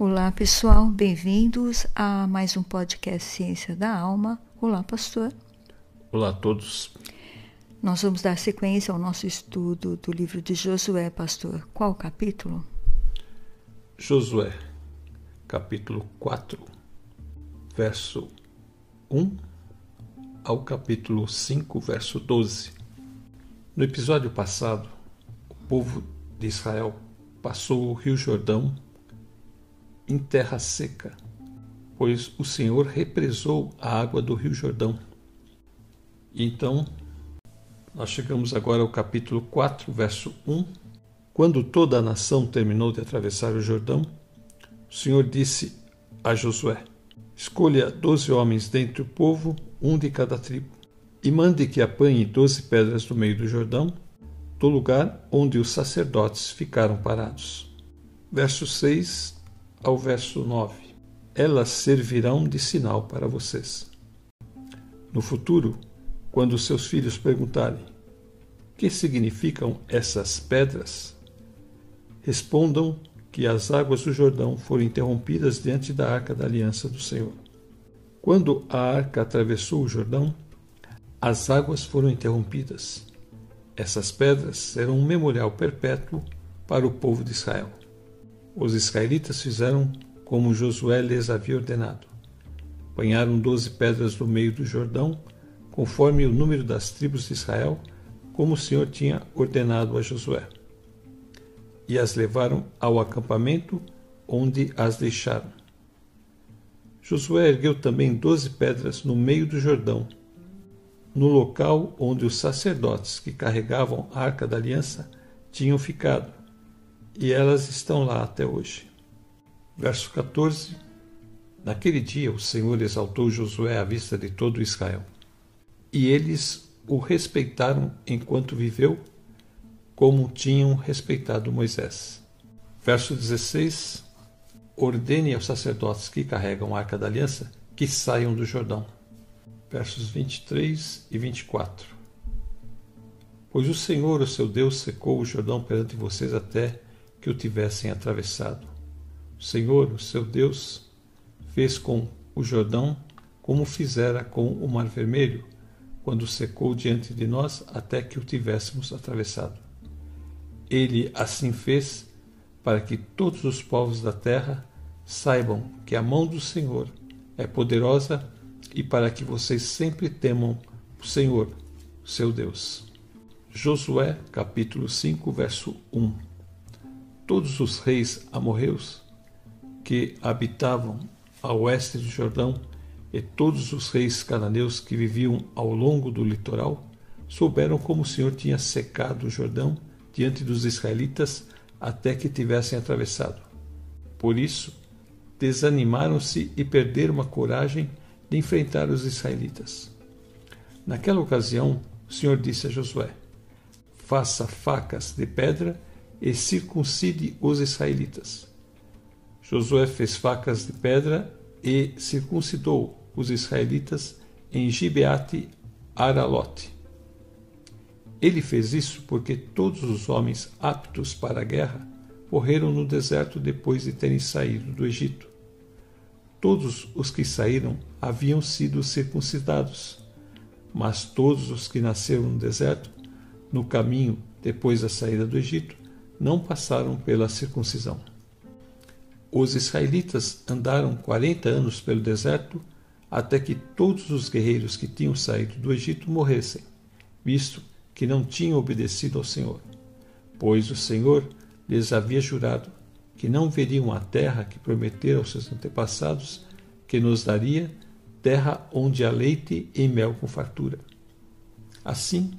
Olá, pessoal, bem-vindos a mais um podcast Ciência da Alma. Olá, pastor. Olá a todos. Nós vamos dar sequência ao nosso estudo do livro de Josué, pastor. Qual capítulo? Josué, capítulo 4, verso 1 ao capítulo 5, verso 12. No episódio passado, o povo de Israel passou o Rio Jordão em terra seca, pois o Senhor represou a água do Rio Jordão. Então, nós chegamos agora ao capítulo 4, verso 1. Quando toda a nação terminou de atravessar o Jordão, o Senhor disse a Josué: Escolha doze homens dentre o povo, um de cada tribo, e mande que apanhe doze pedras do meio do Jordão, do lugar onde os sacerdotes ficaram parados. Verso 6 ao verso 9. Elas servirão de sinal para vocês. No futuro, quando seus filhos perguntarem: Que significam essas pedras? Respondam que as águas do Jordão foram interrompidas diante da arca da aliança do Senhor. Quando a arca atravessou o Jordão, as águas foram interrompidas. Essas pedras serão um memorial perpétuo para o povo de Israel. Os israelitas fizeram como Josué lhes havia ordenado. Apanharam doze pedras do meio do Jordão, conforme o número das tribos de Israel, como o Senhor tinha ordenado a Josué. E as levaram ao acampamento, onde as deixaram. Josué ergueu também doze pedras no meio do Jordão, no local onde os sacerdotes que carregavam a arca da aliança tinham ficado, e elas estão lá até hoje. Verso 14: Naquele dia o Senhor exaltou Josué à vista de todo Israel, e eles o respeitaram enquanto viveu, como tinham respeitado Moisés. Verso 16: Ordene aos sacerdotes que carregam a arca da aliança que saiam do Jordão. Versos 23 e 24. Pois o Senhor, o seu Deus, secou o Jordão perante vocês até que o tivessem atravessado. O Senhor, o seu Deus, fez com o Jordão como fizera com o Mar Vermelho, quando secou diante de nós até que o tivéssemos atravessado. Ele assim fez para que todos os povos da terra saibam que a mão do Senhor é poderosa e para que vocês sempre temam o Senhor, seu Deus. Josué, capítulo 5, verso 1 todos os reis amorreus que habitavam a oeste do Jordão e todos os reis cananeus que viviam ao longo do litoral souberam como o Senhor tinha secado o Jordão diante dos israelitas até que tivessem atravessado. Por isso, desanimaram-se e perderam a coragem de enfrentar os israelitas. Naquela ocasião, o Senhor disse a Josué: Faça facas de pedra e circuncide os israelitas. Josué fez facas de pedra e circuncidou os israelitas em Gibeate Aralote. Ele fez isso porque todos os homens aptos para a guerra morreram no deserto depois de terem saído do Egito. Todos os que saíram haviam sido circuncidados, mas todos os que nasceram no deserto, no caminho depois da saída do Egito, não passaram pela circuncisão. Os israelitas andaram quarenta anos pelo deserto até que todos os guerreiros que tinham saído do Egito morressem, visto que não tinham obedecido ao Senhor. Pois o Senhor lhes havia jurado que não veriam a terra que prometera aos seus antepassados, que nos daria, terra onde há leite e mel com fartura. Assim,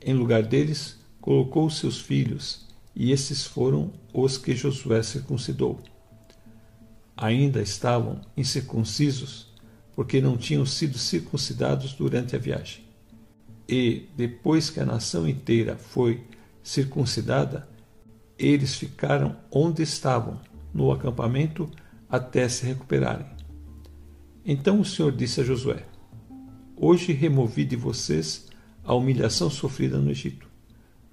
em lugar deles, colocou seus filhos e esses foram os que Josué circuncidou. Ainda estavam incircuncisos, porque não tinham sido circuncidados durante a viagem. E, depois que a nação inteira foi circuncidada, eles ficaram onde estavam, no acampamento, até se recuperarem. Então o Senhor disse a Josué: Hoje removi de vocês a humilhação sofrida no Egito.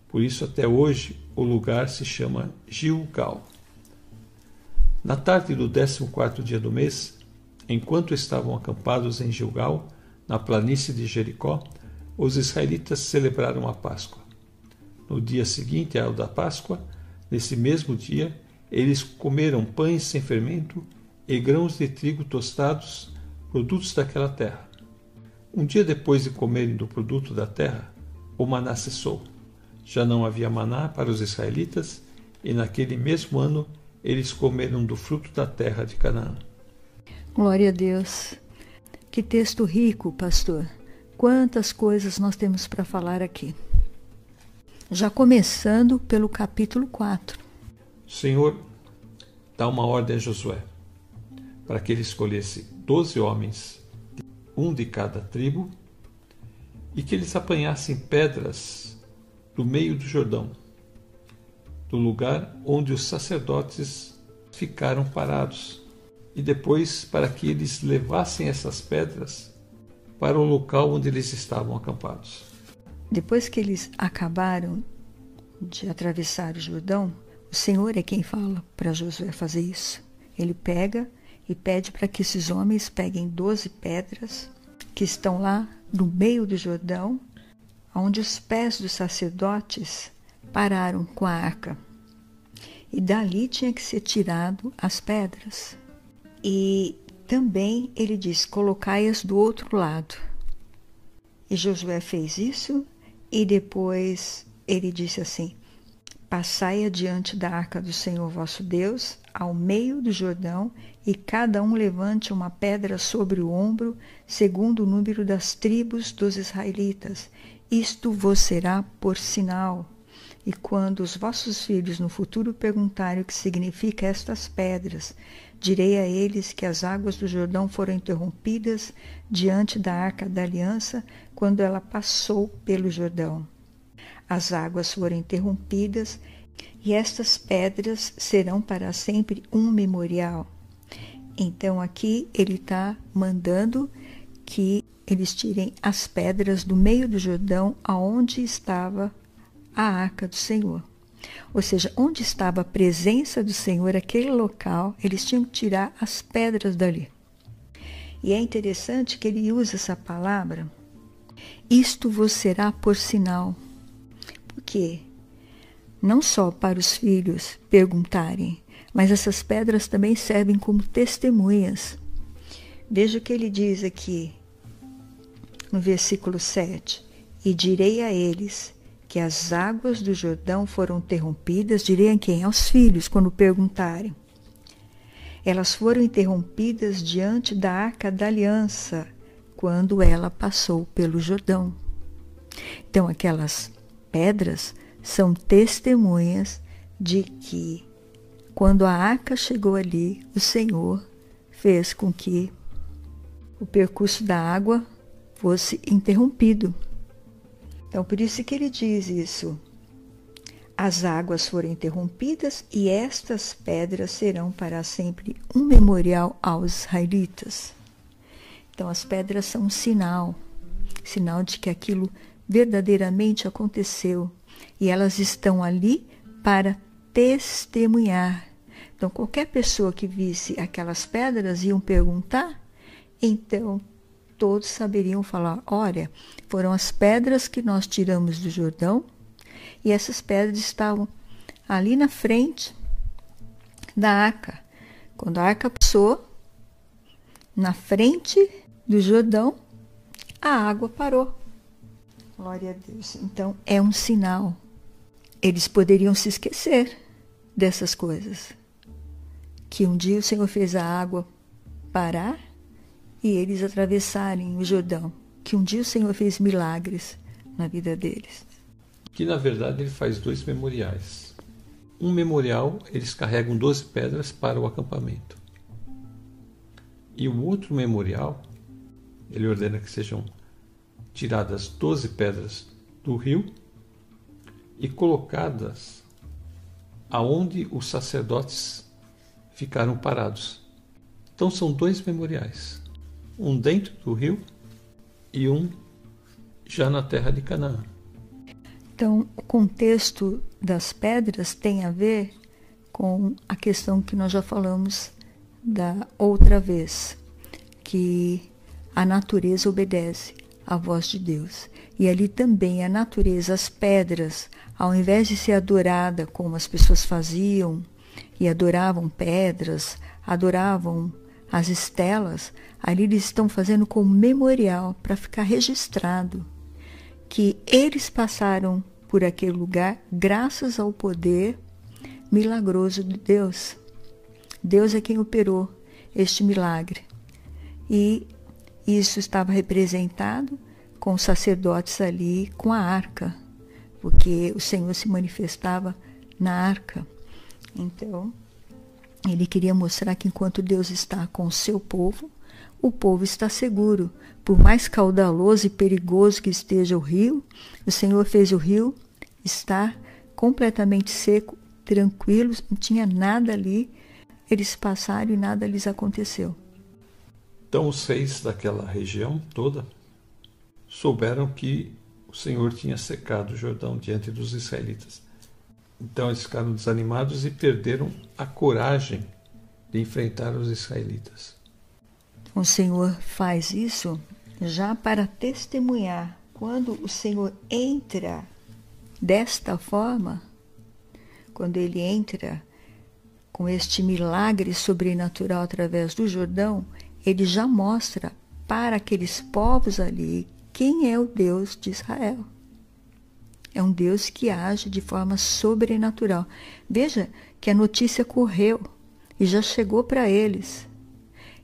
Por isso, até hoje, o lugar se chama Gilgal. Na tarde do décimo quarto dia do mês, enquanto estavam acampados em Gilgal, na planície de Jericó, os israelitas celebraram a Páscoa. No dia seguinte ao da Páscoa, nesse mesmo dia, eles comeram pães sem fermento e grãos de trigo tostados, produtos daquela terra. Um dia depois de comerem do produto da terra, o maná cessou. Já não havia maná para os israelitas, e naquele mesmo ano eles comeram do fruto da terra de Canaã. Glória a Deus. Que texto rico, pastor. Quantas coisas nós temos para falar aqui. Já começando pelo capítulo 4. Senhor, dá uma ordem a Josué, para que ele escolhesse doze homens, um de cada tribo, e que eles apanhassem pedras do meio do Jordão do lugar onde os sacerdotes ficaram parados, e depois para que eles levassem essas pedras para o local onde eles estavam acampados. Depois que eles acabaram de atravessar o Jordão, o Senhor é quem fala para Josué fazer isso. Ele pega e pede para que esses homens peguem doze pedras que estão lá no meio do Jordão, onde os pés dos sacerdotes pararam com a arca. E dali tinha que ser tirado as pedras. E também ele diz: colocai-as do outro lado. E Josué fez isso, e depois ele disse assim: Passai adiante da arca do Senhor vosso Deus, ao meio do Jordão, e cada um levante uma pedra sobre o ombro, segundo o número das tribos dos israelitas. Isto vos será por sinal. E quando os vossos filhos no futuro perguntarem o que significa estas pedras, direi a eles que as águas do Jordão foram interrompidas diante da arca da aliança quando ela passou pelo Jordão. As águas foram interrompidas e estas pedras serão para sempre um memorial. Então aqui ele está mandando que eles tirem as pedras do meio do Jordão, aonde estava a arca do Senhor. Ou seja, onde estava a presença do Senhor, aquele local, eles tinham que tirar as pedras dali. E é interessante que ele usa essa palavra, isto vos será por sinal. Porque não só para os filhos perguntarem, mas essas pedras também servem como testemunhas. Veja o que ele diz aqui no versículo 7: E direi a eles: que as águas do Jordão foram interrompidas, direi a quem? Aos filhos, quando perguntarem. Elas foram interrompidas diante da arca da aliança, quando ela passou pelo Jordão. Então, aquelas pedras são testemunhas de que, quando a arca chegou ali, o Senhor fez com que o percurso da água fosse interrompido. Então, por isso que ele diz isso. As águas foram interrompidas e estas pedras serão para sempre um memorial aos israelitas. Então, as pedras são um sinal sinal de que aquilo verdadeiramente aconteceu e elas estão ali para testemunhar. Então, qualquer pessoa que visse aquelas pedras iam perguntar, então todos saberiam falar: olha, foram as pedras que nós tiramos do Jordão e essas pedras estavam ali na frente da arca. Quando a arca passou, na frente do Jordão, a água parou. Glória a Deus. Então é um sinal. Eles poderiam se esquecer dessas coisas. Que um dia o Senhor fez a água parar e eles atravessarem o Jordão, que um dia o Senhor fez milagres na vida deles. Que na verdade ele faz dois memoriais. Um memorial, eles carregam 12 pedras para o acampamento. E o outro memorial, ele ordena que sejam tiradas 12 pedras do rio e colocadas aonde os sacerdotes ficaram parados. Então são dois memoriais um dentro do rio e um já na terra de Canaã. Então, o contexto das pedras tem a ver com a questão que nós já falamos da outra vez, que a natureza obedece à voz de Deus. E ali também a natureza, as pedras, ao invés de ser adorada como as pessoas faziam, e adoravam pedras, adoravam as estelas, ali eles estão fazendo como memorial para ficar registrado que eles passaram por aquele lugar graças ao poder milagroso de Deus. Deus é quem operou este milagre. E isso estava representado com os sacerdotes ali com a arca, porque o Senhor se manifestava na arca. Então, ele queria mostrar que enquanto Deus está com o seu povo, o povo está seguro. Por mais caudaloso e perigoso que esteja o rio, o Senhor fez o rio estar completamente seco, tranquilo, não tinha nada ali. Eles passaram e nada lhes aconteceu. Então os reis daquela região toda souberam que o Senhor tinha secado o Jordão diante dos israelitas. Então eles ficaram desanimados e perderam a coragem de enfrentar os israelitas. O Senhor faz isso já para testemunhar quando o Senhor entra desta forma, quando ele entra com este milagre sobrenatural através do Jordão, ele já mostra para aqueles povos ali quem é o Deus de Israel. É um Deus que age de forma sobrenatural. Veja que a notícia correu e já chegou para eles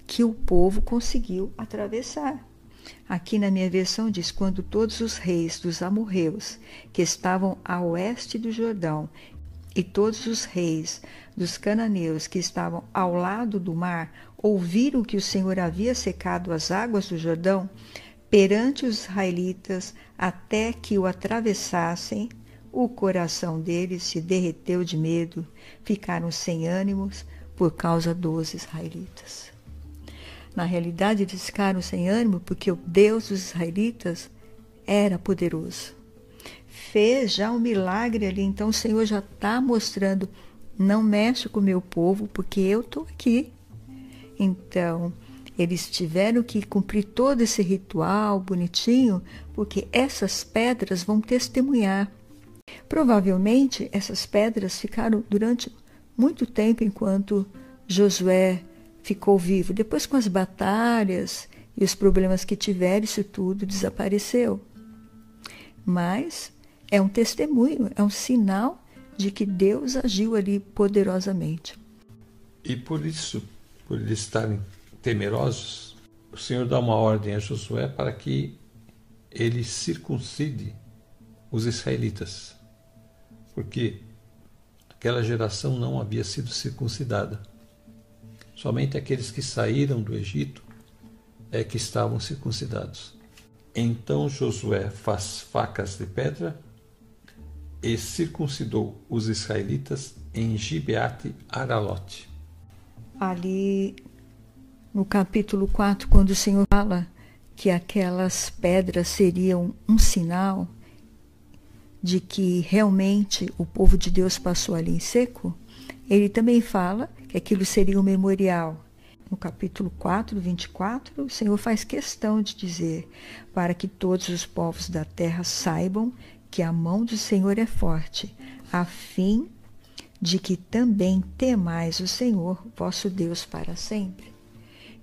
que o povo conseguiu atravessar. Aqui na minha versão diz: quando todos os reis dos amorreus que estavam a oeste do Jordão e todos os reis dos cananeus que estavam ao lado do mar ouviram que o Senhor havia secado as águas do Jordão, perante os israelitas até que o atravessassem, o coração deles se derreteu de medo, ficaram sem ânimos por causa dos israelitas. Na realidade, eles ficaram sem ânimo porque o Deus dos israelitas era poderoso. Fez já um milagre ali, então o Senhor já está mostrando: não mexe com o meu povo, porque eu estou aqui. Então, eles tiveram que cumprir todo esse ritual bonitinho, porque essas pedras vão testemunhar. Provavelmente essas pedras ficaram durante muito tempo enquanto Josué ficou vivo. Depois, com as batalhas e os problemas que tiveram, isso tudo desapareceu. Mas é um testemunho, é um sinal de que Deus agiu ali poderosamente. E por isso, por eles estarem temerosos, o Senhor dá uma ordem a Josué para que ele circuncide os israelitas, porque aquela geração não havia sido circuncidada. Somente aqueles que saíram do Egito é que estavam circuncidados. Então Josué faz facas de pedra e circuncidou os israelitas em Gibeate Aralote. Ali no capítulo 4, quando o Senhor fala que aquelas pedras seriam um sinal de que realmente o povo de Deus passou ali em seco, ele também fala que aquilo seria um memorial. No capítulo 4, 24, o Senhor faz questão de dizer: para que todos os povos da terra saibam que a mão do Senhor é forte, a fim de que também temais o Senhor, vosso Deus, para sempre.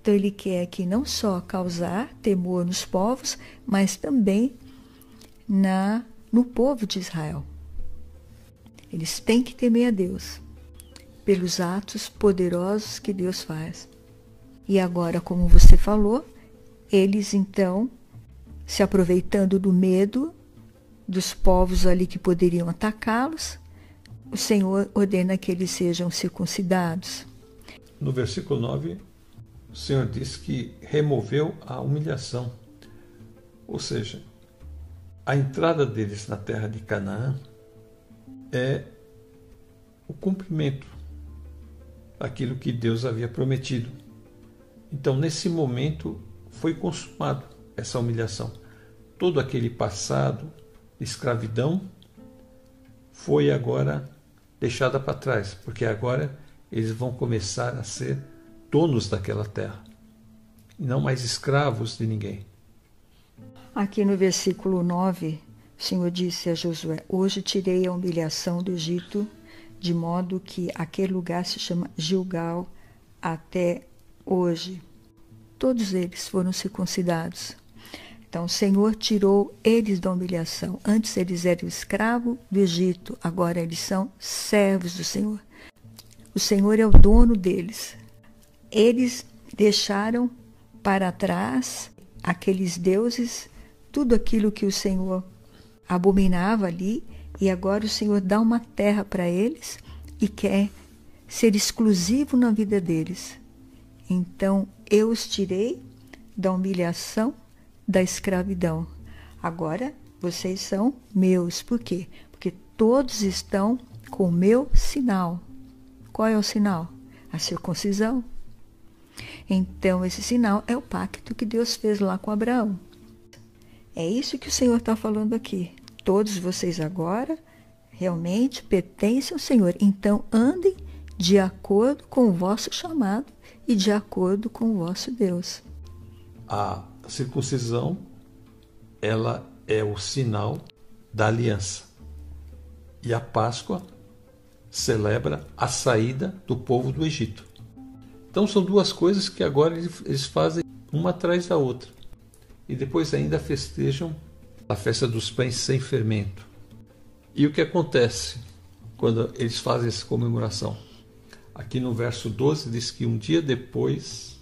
Então ele quer aqui não só causar temor nos povos, mas também na no povo de Israel. Eles têm que temer a Deus pelos atos poderosos que Deus faz. E agora, como você falou, eles então, se aproveitando do medo dos povos ali que poderiam atacá-los, o Senhor ordena que eles sejam circuncidados. No versículo 9, o Senhor diz que removeu a humilhação. Ou seja, a entrada deles na terra de Canaã é o cumprimento daquilo que Deus havia prometido. Então, nesse momento, foi consumado essa humilhação. Todo aquele passado de escravidão foi agora deixada para trás, porque agora eles vão começar a ser donos daquela terra, não mais escravos de ninguém. Aqui no versículo 9, o Senhor disse a Josué: Hoje tirei a humilhação do Egito, de modo que aquele lugar se chama Gilgal até hoje. Todos eles foram circuncidados. Então o Senhor tirou eles da humilhação. Antes eles eram escravos do Egito, agora eles são servos do Senhor. O Senhor é o dono deles. Eles deixaram para trás aqueles deuses, tudo aquilo que o Senhor abominava ali, e agora o Senhor dá uma terra para eles e quer ser exclusivo na vida deles. Então eu os tirei da humilhação, da escravidão. Agora vocês são meus. Por quê? Porque todos estão com o meu sinal. Qual é o sinal? A circuncisão. Então, esse sinal é o pacto que Deus fez lá com Abraão. É isso que o Senhor está falando aqui. Todos vocês agora realmente pertencem ao Senhor. Então, andem de acordo com o vosso chamado e de acordo com o vosso Deus. A circuncisão, ela é o sinal da aliança. E a Páscoa celebra a saída do povo do Egito. Então são duas coisas que agora eles fazem uma atrás da outra. E depois ainda festejam a festa dos pães sem fermento. E o que acontece quando eles fazem essa comemoração? Aqui no verso 12 diz que um dia depois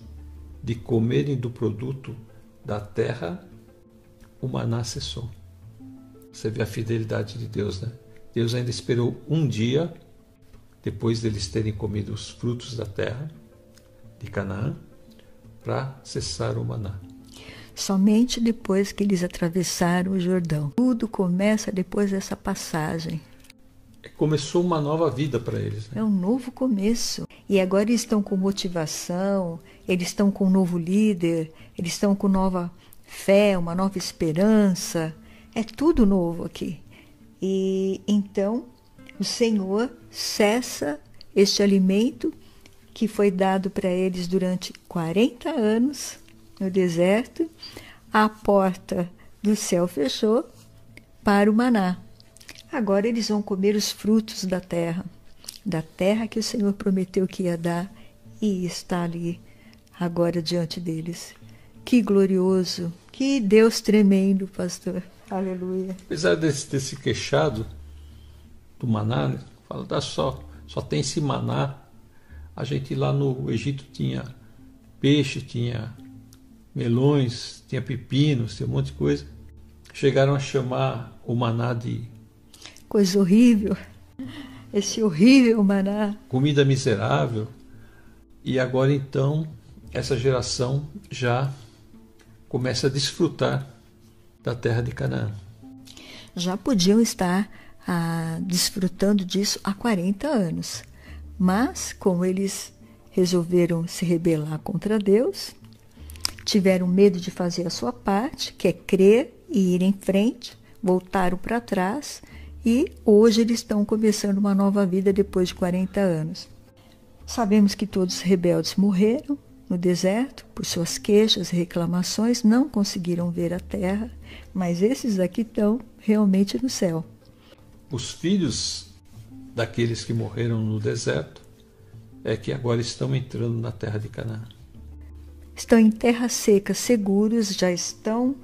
de comerem do produto da terra, o maná cessou. Você vê a fidelidade de Deus, né? Deus ainda esperou um dia depois deles terem comido os frutos da terra de Canaã para cessar o maná. Somente depois que eles atravessaram o Jordão. Tudo começa depois dessa passagem começou uma nova vida para eles. Né? É um novo começo. E agora eles estão com motivação, eles estão com um novo líder, eles estão com nova fé, uma nova esperança. É tudo novo aqui. E então o Senhor cessa este alimento que foi dado para eles durante 40 anos no deserto. A porta do céu fechou para o maná. Agora eles vão comer os frutos da terra, da terra que o Senhor prometeu que ia dar e está ali agora diante deles. Que glorioso, que Deus tremendo, pastor. Aleluia. Apesar desse ter se queixado do maná, né? fala, dá só, só tem esse maná. A gente lá no Egito tinha peixe, tinha melões, tinha pepinos, tinha um monte de coisa. Chegaram a chamar o maná de coisa horrível, esse horrível maná. Comida miserável. E agora então, essa geração já começa a desfrutar da terra de Canaã. Já podiam estar ah, desfrutando disso há 40 anos, mas como eles resolveram se rebelar contra Deus, tiveram medo de fazer a sua parte, que é crer e ir em frente, voltaram para trás e hoje eles estão começando uma nova vida depois de 40 anos. Sabemos que todos os rebeldes morreram no deserto por suas queixas e reclamações, não conseguiram ver a terra, mas esses aqui estão realmente no céu. Os filhos daqueles que morreram no deserto é que agora estão entrando na terra de Canaã. Estão em terra seca, seguros, já estão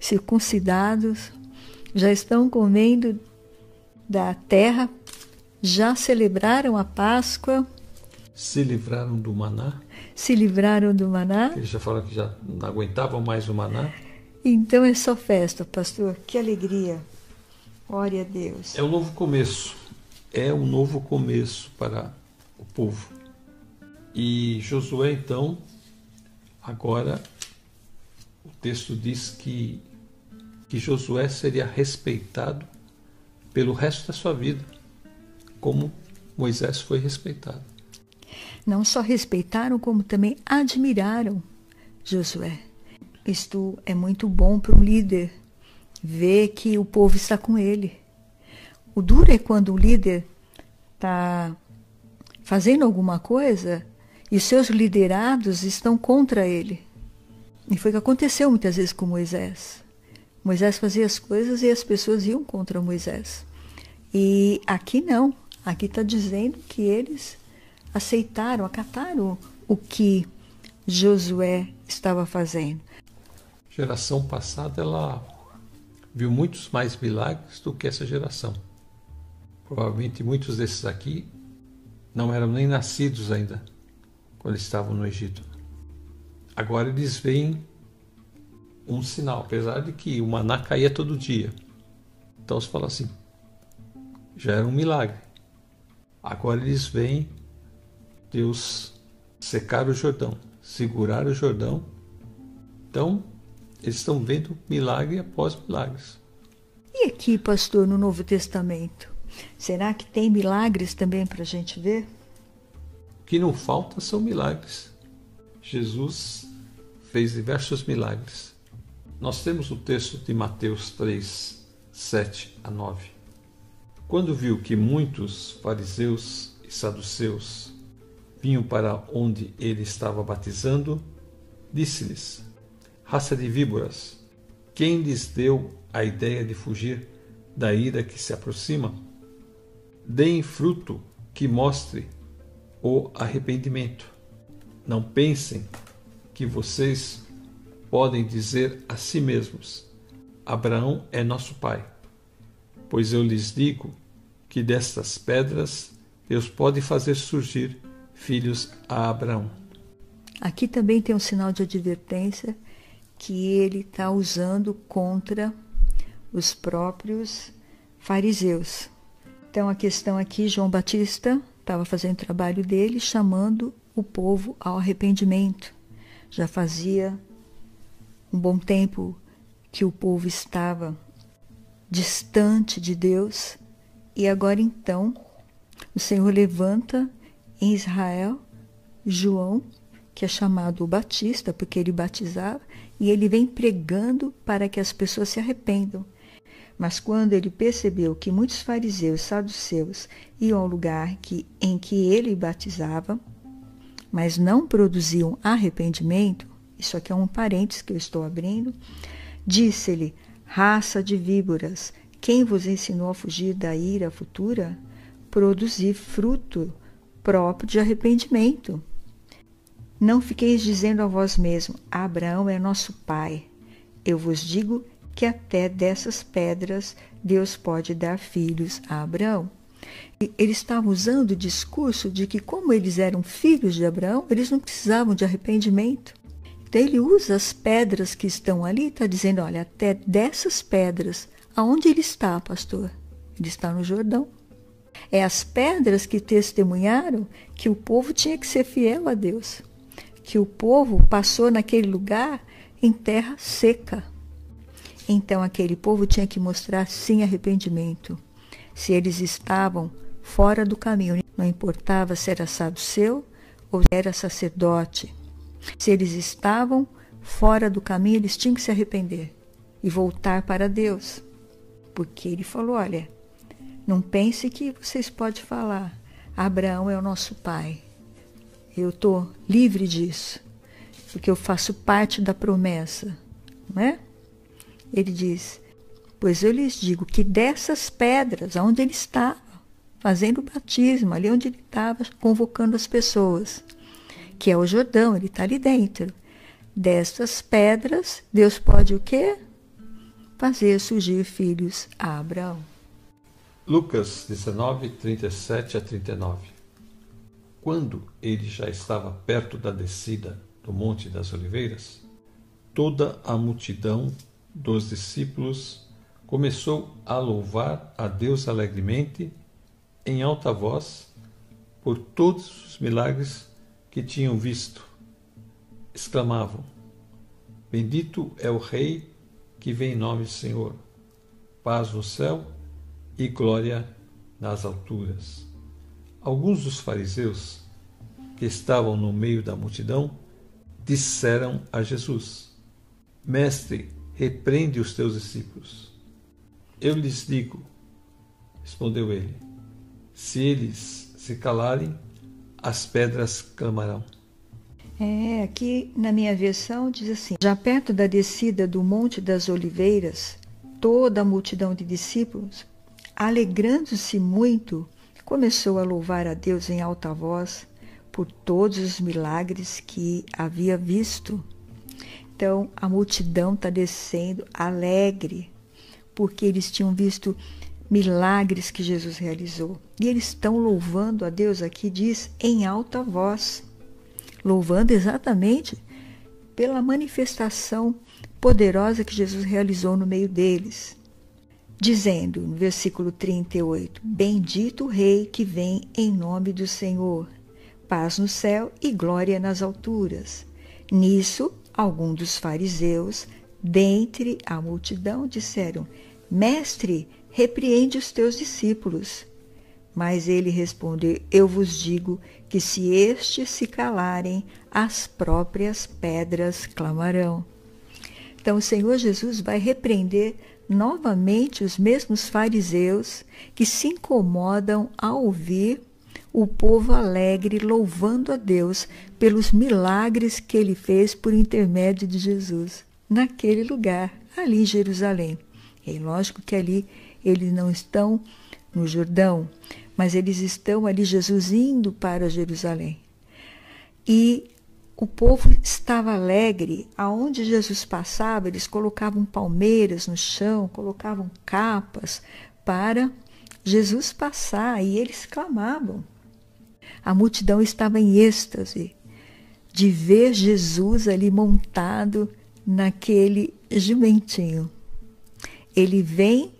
circuncidados, já estão comendo da terra já celebraram a Páscoa. Se livraram do maná. Se livraram do maná. Eles já falaram que já não aguentavam mais o maná. Então é só festa, pastor. Que alegria. Glória a Deus. É um novo começo. É um novo começo para o povo. E Josué, então, agora, o texto diz que, que Josué seria respeitado pelo resto da sua vida, como Moisés foi respeitado. Não só respeitaram, como também admiraram Josué. Isto é muito bom para um líder ver que o povo está com ele. O duro é quando o líder está fazendo alguma coisa e seus liderados estão contra ele. E foi o que aconteceu muitas vezes com Moisés. Moisés fazia as coisas e as pessoas iam contra Moisés. E aqui não. Aqui está dizendo que eles aceitaram, acataram o que Josué estava fazendo. Geração passada ela viu muitos mais milagres do que essa geração. Provavelmente muitos desses aqui não eram nem nascidos ainda quando estavam no Egito. Agora eles veem um sinal, apesar de que o maná caía todo dia. Então se fala assim, já era um milagre. Agora eles veem Deus secar o Jordão, segurar o Jordão. Então eles estão vendo milagre após milagres. E aqui, pastor, no Novo Testamento? Será que tem milagres também para a gente ver? O que não falta são milagres. Jesus fez diversos milagres. Nós temos o texto de Mateus 3, 7 a 9. Quando viu que muitos fariseus e saduceus vinham para onde ele estava batizando, disse-lhes: Raça de víboras, quem lhes deu a ideia de fugir da ira que se aproxima? Deem fruto que mostre o arrependimento. Não pensem que vocês podem dizer a si mesmos: Abraão é nosso pai. Pois eu lhes digo que destas pedras Deus pode fazer surgir filhos a Abraão. Aqui também tem um sinal de advertência que ele está usando contra os próprios fariseus. Então a questão aqui, João Batista estava fazendo o trabalho dele, chamando o povo ao arrependimento. Já fazia um bom tempo que o povo estava distante de Deus e agora então o Senhor levanta em Israel João, que é chamado o Batista, porque ele batizava, e ele vem pregando para que as pessoas se arrependam. Mas quando ele percebeu que muitos fariseus e saduceus iam ao lugar que, em que ele batizava, mas não produziam arrependimento, isso aqui é um parênteses que eu estou abrindo, disse-lhe: Raça de víboras, quem vos ensinou a fugir da ira futura? Produzir fruto próprio de arrependimento. Não fiqueis dizendo a vós mesmo: Abraão é nosso pai. Eu vos digo que até dessas pedras Deus pode dar filhos a Abraão. Ele estava usando o discurso de que, como eles eram filhos de Abraão, eles não precisavam de arrependimento. Então ele usa as pedras que estão ali, está dizendo: olha, até dessas pedras, aonde ele está, pastor? Ele está no Jordão. É as pedras que testemunharam que o povo tinha que ser fiel a Deus, que o povo passou naquele lugar em terra seca. Então aquele povo tinha que mostrar sim arrependimento. Se eles estavam fora do caminho, não importava se era saduceu ou era sacerdote. Se eles estavam fora do caminho, eles tinham que se arrepender e voltar para Deus. Porque ele falou: olha, não pense que vocês podem falar, Abraão é o nosso pai. Eu estou livre disso, porque eu faço parte da promessa, não é? Ele diz: Pois eu lhes digo que dessas pedras, onde ele estava, fazendo o batismo, ali onde ele estava convocando as pessoas, que é o Jordão, ele está ali dentro. Dessas pedras, Deus pode o quê? Fazer surgir filhos a Abraão. Lucas 19, 37 a 39 Quando ele já estava perto da descida do Monte das Oliveiras, toda a multidão dos discípulos começou a louvar a Deus alegremente, em alta voz, por todos os milagres que tinham visto. Exclamavam: Bendito é o Rei que vem em nome do Senhor. Paz no céu e glória nas alturas. Alguns dos fariseus que estavam no meio da multidão disseram a Jesus: Mestre, repreende os teus discípulos. Eu lhes digo, respondeu ele, Se eles se calarem, as pedras clamarão. É, aqui na minha versão diz assim: Já perto da descida do Monte das Oliveiras, toda a multidão de discípulos, alegrando-se muito, começou a louvar a Deus em alta voz por todos os milagres que havia visto. Então a multidão está descendo alegre, porque eles tinham visto milagres que Jesus realizou. E eles estão louvando a Deus, aqui diz, em alta voz. Louvando exatamente pela manifestação poderosa que Jesus realizou no meio deles. Dizendo no versículo 38: Bendito o Rei que vem em nome do Senhor, paz no céu e glória nas alturas. Nisso, alguns dos fariseus, dentre a multidão, disseram: Mestre, repreende os teus discípulos. Mas ele respondeu: Eu vos digo que se estes se calarem, as próprias pedras clamarão. Então o Senhor Jesus vai repreender novamente os mesmos fariseus que se incomodam ao ouvir o povo alegre louvando a Deus pelos milagres que ele fez por intermédio de Jesus naquele lugar, ali em Jerusalém. É lógico que ali eles não estão no Jordão, mas eles estão ali, Jesus indo para Jerusalém. E o povo estava alegre, aonde Jesus passava, eles colocavam palmeiras no chão, colocavam capas para Jesus passar e eles clamavam. A multidão estava em êxtase de ver Jesus ali montado naquele jumentinho. Ele vem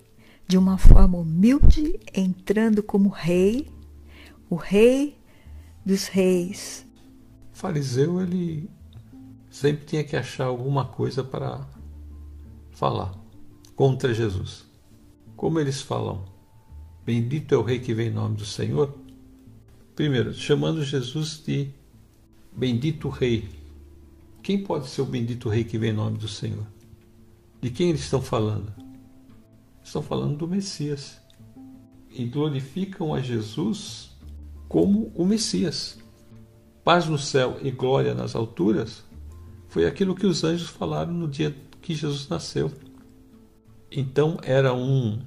de uma forma humilde, entrando como rei, o rei dos reis. O fariseu, ele sempre tinha que achar alguma coisa para falar contra Jesus. Como eles falam? Bendito é o rei que vem em nome do Senhor. Primeiro, chamando Jesus de bendito rei. Quem pode ser o bendito rei que vem em nome do Senhor? De quem eles estão falando? estão falando do Messias. E glorificam a Jesus como o Messias. Paz no céu e glória nas alturas foi aquilo que os anjos falaram no dia que Jesus nasceu. Então era um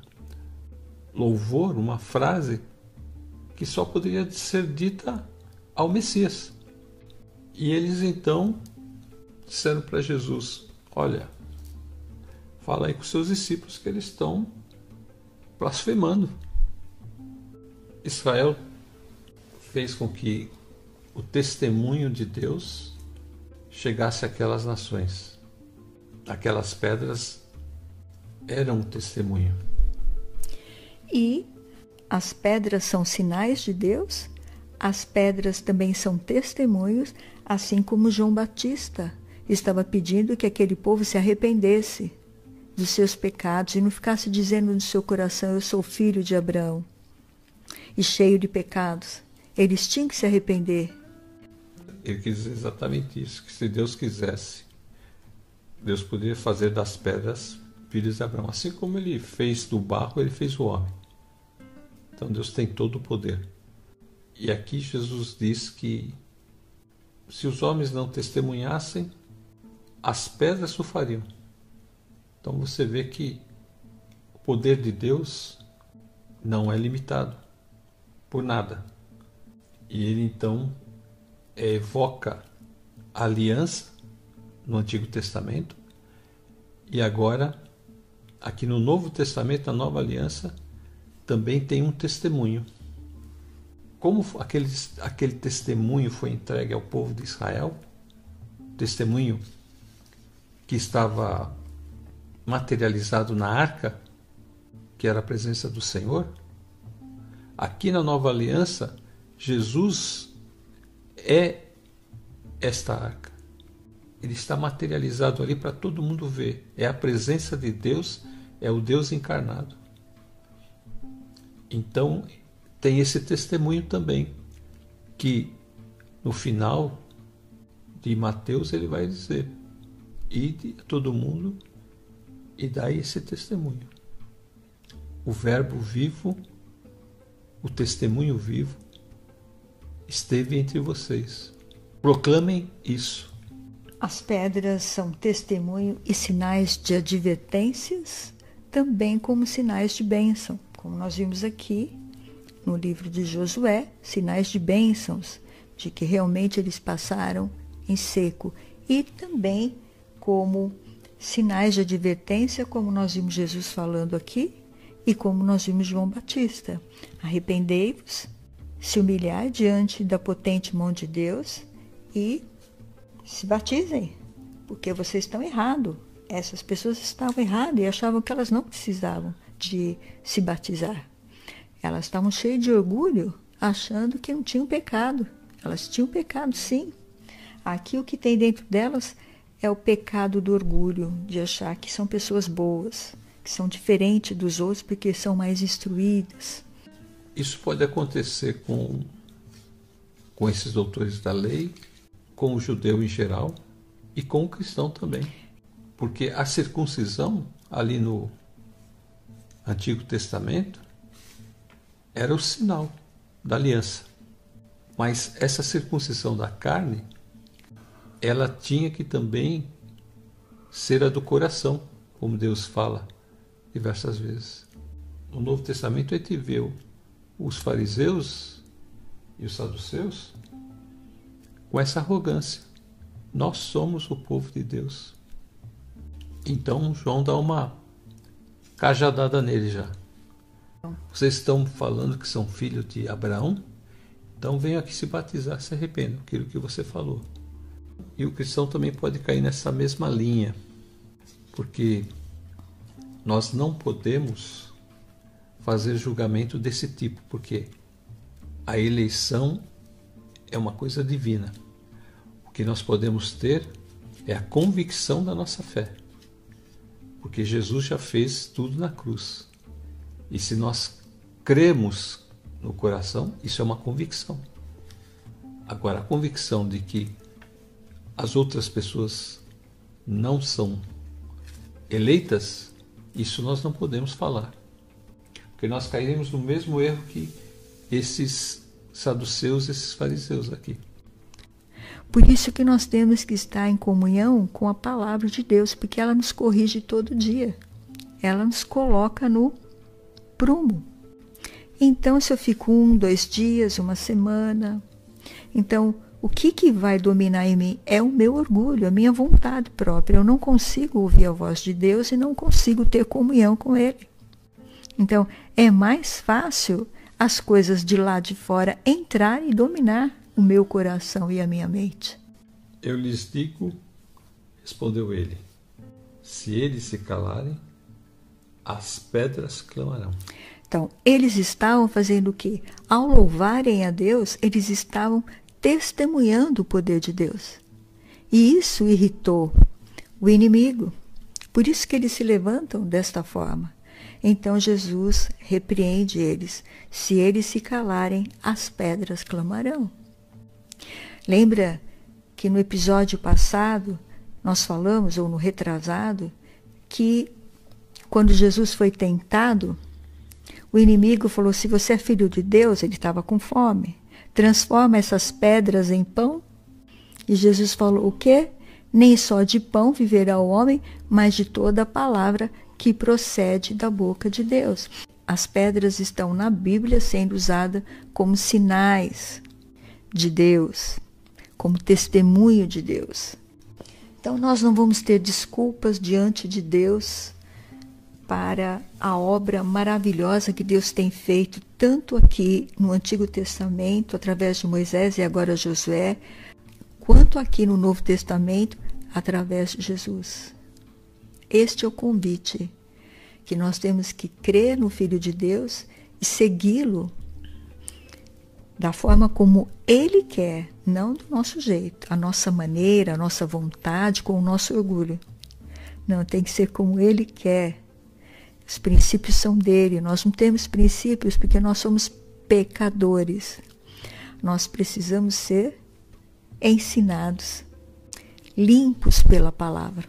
louvor, uma frase que só poderia ser dita ao Messias. E eles então disseram para Jesus: Olha, fala aí com seus discípulos que eles estão blasfemando. Israel fez com que o testemunho de Deus chegasse àquelas nações. Aquelas pedras eram um testemunho. E as pedras são sinais de Deus, as pedras também são testemunhos, assim como João Batista estava pedindo que aquele povo se arrependesse dos seus pecados e não ficasse dizendo no seu coração: Eu sou filho de Abraão e cheio de pecados. Eles tinham que se arrepender. Ele quis exatamente isso: que se Deus quisesse, Deus poderia fazer das pedras filhos de Abraão. Assim como ele fez do barro, ele fez o homem. Então Deus tem todo o poder. E aqui Jesus diz que se os homens não testemunhassem, as pedras o. Então você vê que o poder de Deus não é limitado por nada. E ele então evoca a aliança no Antigo Testamento e agora aqui no Novo Testamento, a Nova Aliança, também tem um testemunho. Como aquele, aquele testemunho foi entregue ao povo de Israel, testemunho que estava materializado na arca, que era a presença do Senhor, aqui na nova aliança, Jesus é esta arca. Ele está materializado ali para todo mundo ver. É a presença de Deus, é o Deus encarnado. Então, tem esse testemunho também, que no final de Mateus ele vai dizer: Ide a todo mundo e dai esse testemunho. O Verbo vivo, o testemunho vivo, esteve entre vocês. Proclamem isso. As pedras são testemunho e sinais de advertências, também como sinais de bênção, como nós vimos aqui no livro de Josué, sinais de bênçãos, de que realmente eles passaram em seco, e também como sinais de advertência, como nós vimos Jesus falando aqui e como nós vimos João Batista. Arrependei-vos, se humilhar diante da potente mão de Deus e se batizem, porque vocês estão errados. Essas pessoas estavam erradas e achavam que elas não precisavam de se batizar. Elas estavam cheias de orgulho, achando que não tinham pecado. Elas tinham pecado, sim. Aqui o que tem dentro delas é o pecado do orgulho, de achar que são pessoas boas, que são diferentes dos outros porque são mais instruídas. Isso pode acontecer com, com esses doutores da lei, com o judeu em geral e com o cristão também. Porque a circuncisão, ali no Antigo Testamento, era o sinal da aliança. Mas essa circuncisão da carne ela tinha que também ser a do coração, como Deus fala diversas vezes. No Novo Testamento a gente vê os fariseus e os saduceus com essa arrogância. Nós somos o povo de Deus. Então João dá uma cajadada nele já. Vocês estão falando que são filhos de Abraão? Então venham aqui se batizar, se arrependam, aquilo que você falou. E o cristão também pode cair nessa mesma linha, porque nós não podemos fazer julgamento desse tipo, porque a eleição é uma coisa divina. O que nós podemos ter é a convicção da nossa fé, porque Jesus já fez tudo na cruz. E se nós cremos no coração, isso é uma convicção. Agora, a convicção de que as outras pessoas não são eleitas, isso nós não podemos falar. Porque nós cairemos no mesmo erro que esses saduceus, esses fariseus aqui. Por isso que nós temos que estar em comunhão com a palavra de Deus, porque ela nos corrige todo dia. Ela nos coloca no prumo. Então, se eu fico um, dois dias, uma semana, então o que, que vai dominar em mim? É o meu orgulho, a minha vontade própria. Eu não consigo ouvir a voz de Deus e não consigo ter comunhão com Ele. Então, é mais fácil as coisas de lá de fora entrar e dominar o meu coração e a minha mente. Eu lhes digo, respondeu ele, se eles se calarem, as pedras clamarão. Então, eles estavam fazendo o quê? Ao louvarem a Deus, eles estavam testemunhando o poder de Deus. E isso irritou o inimigo. Por isso que eles se levantam desta forma. Então Jesus repreende eles. Se eles se calarem, as pedras clamarão. Lembra que no episódio passado nós falamos, ou no retrasado, que quando Jesus foi tentado, o inimigo falou: se você é filho de Deus, ele estava com fome transforma essas pedras em pão? E Jesus falou: O quê? Nem só de pão viverá o homem, mas de toda a palavra que procede da boca de Deus. As pedras estão na Bíblia sendo usadas como sinais de Deus, como testemunho de Deus. Então nós não vamos ter desculpas diante de Deus para a obra maravilhosa que Deus tem feito, tanto aqui no Antigo Testamento, através de Moisés e agora Josué, quanto aqui no Novo Testamento, através de Jesus. Este é o convite que nós temos que crer no Filho de Deus e segui-lo da forma como Ele quer, não do nosso jeito, a nossa maneira, a nossa vontade, com o nosso orgulho. Não, tem que ser como Ele quer os princípios são dele. Nós não temos princípios porque nós somos pecadores. Nós precisamos ser ensinados, limpos pela palavra,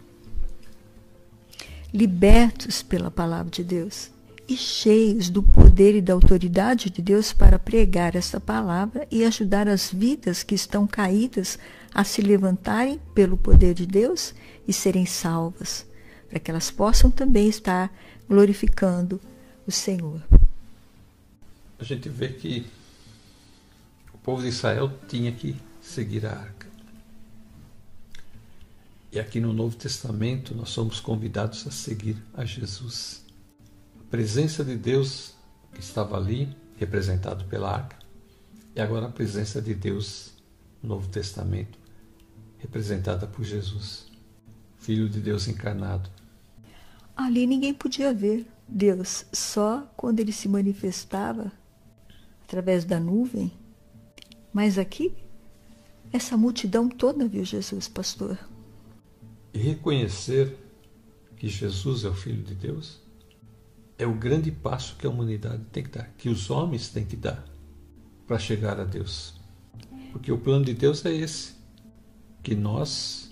libertos pela palavra de Deus. E cheios do poder e da autoridade de Deus para pregar esta palavra e ajudar as vidas que estão caídas a se levantarem pelo poder de Deus e serem salvas, para que elas possam também estar glorificando o Senhor. A gente vê que o povo de Israel tinha que seguir a arca. E aqui no Novo Testamento nós somos convidados a seguir a Jesus presença de Deus que estava ali, representado pela arca, e agora a presença de Deus no Novo Testamento, representada por Jesus, Filho de Deus encarnado. Ali ninguém podia ver Deus, só quando ele se manifestava através da nuvem. Mas aqui, essa multidão toda viu Jesus, pastor. E reconhecer que Jesus é o Filho de Deus é o grande passo que a humanidade tem que dar, que os homens têm que dar para chegar a Deus. Porque o plano de Deus é esse: que nós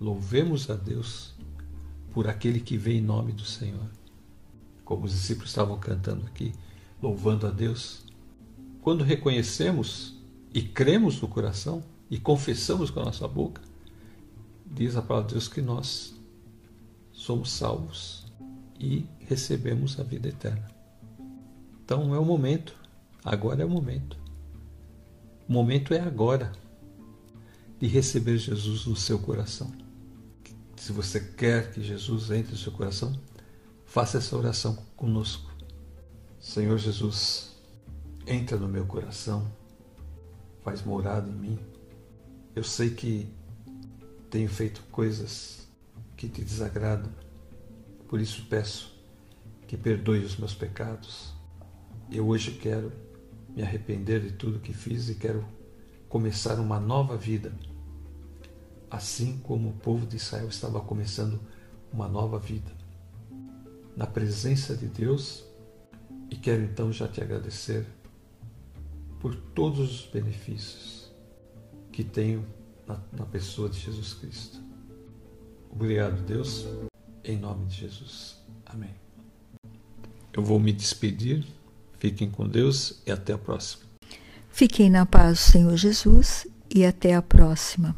louvemos a Deus por aquele que vem em nome do Senhor. Como os discípulos estavam cantando aqui, louvando a Deus. Quando reconhecemos e cremos no coração e confessamos com a nossa boca, diz a palavra de Deus que nós somos salvos e recebemos a vida eterna. Então é o momento, agora é o momento. O momento é agora de receber Jesus no seu coração. Se você quer que Jesus entre no seu coração, faça essa oração conosco. Senhor Jesus, entra no meu coração, faz morada em mim. Eu sei que tenho feito coisas que te desagradam por isso peço que perdoe os meus pecados. Eu hoje quero me arrepender de tudo que fiz e quero começar uma nova vida, assim como o povo de Israel estava começando uma nova vida, na presença de Deus. E quero então já te agradecer por todos os benefícios que tenho na, na pessoa de Jesus Cristo. Obrigado, Deus, em nome de Jesus. Amém. Eu vou me despedir. Fiquem com Deus e até a próxima. Fiquem na paz Senhor Jesus e até a próxima.